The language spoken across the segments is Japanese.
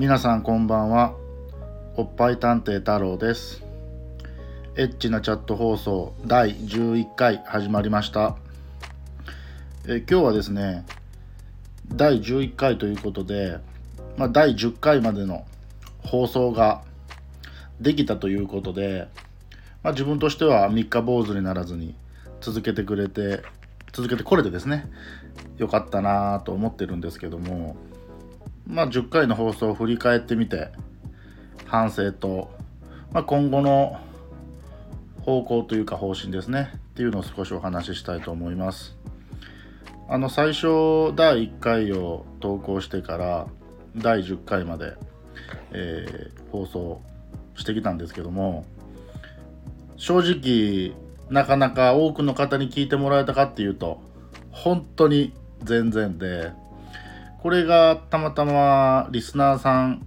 皆さんこんばんは。おっぱい探偵太郎です。エッチなチャット放送第11回始まりました。え今日はですね第11回ということで、まあ、第10回までの放送ができたということで、まあ、自分としては三日坊主にならずに続けてくれて続けてこれてですねよかったなと思ってるんですけどもまあ10回の放送を振り返ってみて反省と、まあ、今後の方向というか方針ですね。っていうのを少しお話ししたいと思います。あの最初第1回を投稿してから第10回まで、えー、放送してきたんですけども正直なかなか多くの方に聞いてもらえたかっていうと本当に全然でこれがたまたまリスナーさん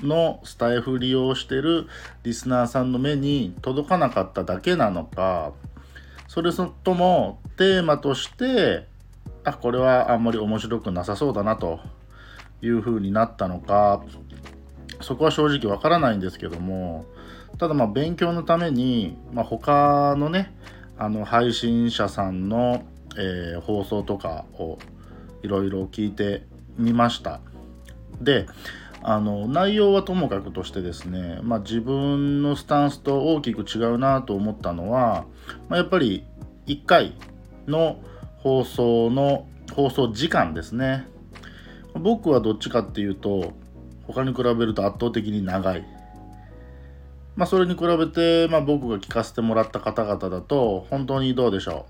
のスタイフ利用してるリスナーさんの目に届かなかっただけなのかそれともテーマとしてあこれはあんまり面白くなさそうだなという風になったのかそこは正直わからないんですけどもただまあ勉強のために、まあ、他のねあの配信者さんの、えー、放送とかをいろいろ聞いてみました。であの内容はともかくとしてですね、まあ、自分のスタンスと大きく違うなと思ったのは、まあ、やっぱり1回の放送の放送時間ですね。僕はどっちかっていうと他に比べると圧倒的に長い。まあそれに比べて、まあ、僕が聞かせてもらった方々だと本当にどうでしょ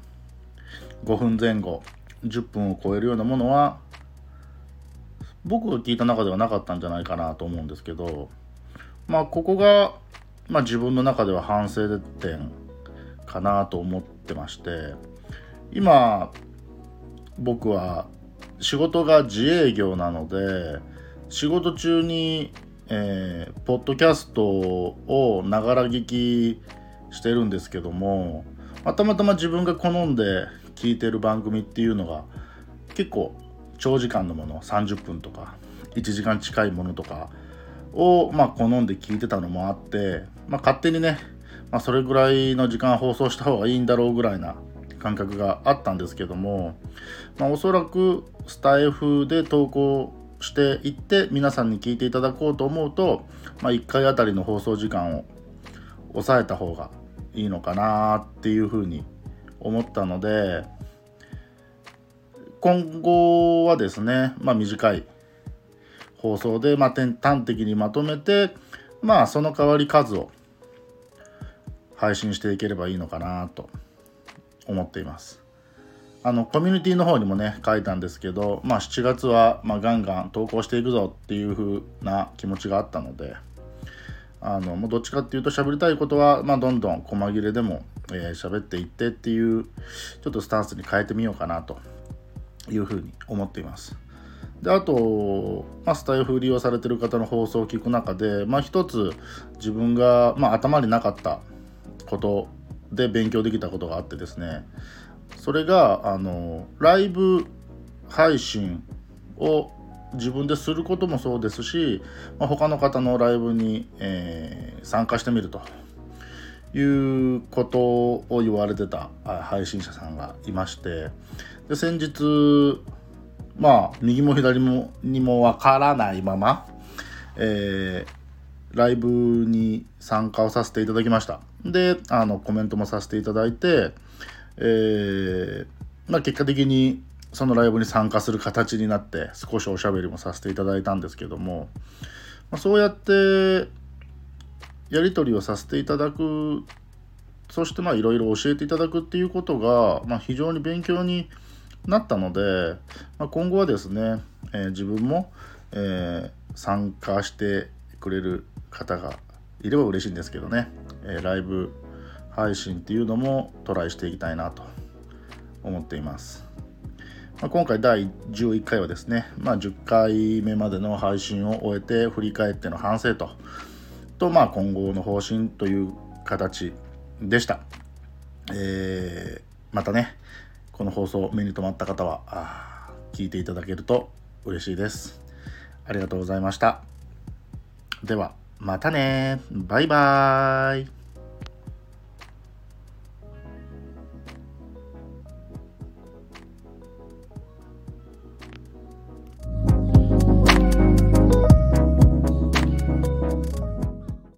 う。5分前後10分を超えるようなものは僕が聞いた中ではなかったんじゃないかなと思うんですけどまあここが、まあ、自分の中では反省点かなと思ってまして今僕は仕事が自営業なので仕事中に、えー、ポッドキャストをながら聞きしてるんですけども、ま、たまたま自分が好んで聞いてる番組っていうのが結構長時間のもの30分とか1時間近いものとかを、まあ、好んで聞いてたのもあって、まあ、勝手にね、まあ、それぐらいの時間放送した方がいいんだろうぐらいな感覚があったんですけども、まあ、おそらくスタイフで投稿していって皆さんに聞いていただこうと思うと、まあ、1回あたりの放送時間を抑えた方がいいのかなっていうふうに思ったので今後はですね、まあ、短い放送で、まあ、端的にまとめて、まあ、その代わり数を配信していければいいのかなと思っています。あのコミュニティの方にもね書いたんですけど、まあ、7月は、まあ、ガンガン投稿していくぞっていう風な気持ちがあったのであのもうどっちかっていうと喋りたいことは、まあ、どんどん細切れでも喋、えー、っていってっていうちょっとスタンスに変えてみようかなというふうに思っています。であと、まあ、スタイフ利用されてる方の放送を聞く中で、まあ、一つ自分が、まあ、頭になかったことで勉強できたことがあってですねそれがあのライブ配信を自分ですることもそうですし、まあ、他の方のライブに、えー、参加してみるということを言われてた配信者さんがいまして。で先日まあ右も左もにもわからないまま、えー、ライブに参加をさせていただきました。であのコメントもさせていただいて、えー、まあ、結果的にそのライブに参加する形になって少しおしゃべりもさせていただいたんですけども、まあ、そうやってやり取りをさせていただくそしてまいろいろ教えていただくっていうことが、まあ、非常に勉強になったので、まあ、今後はですね、えー、自分も、えー、参加してくれる方がいれば嬉しいんですけどね、えー、ライブ配信っていうのもトライしていきたいなと思っています。まあ、今回第11回はですね、まあ、10回目までの配信を終えて振り返っての反省と、とまあ今後の方針という形でした。えー、またね、この放送目に留まった方は聞いていただけると嬉しいです。ありがとうございました。ではまたねバイバーイ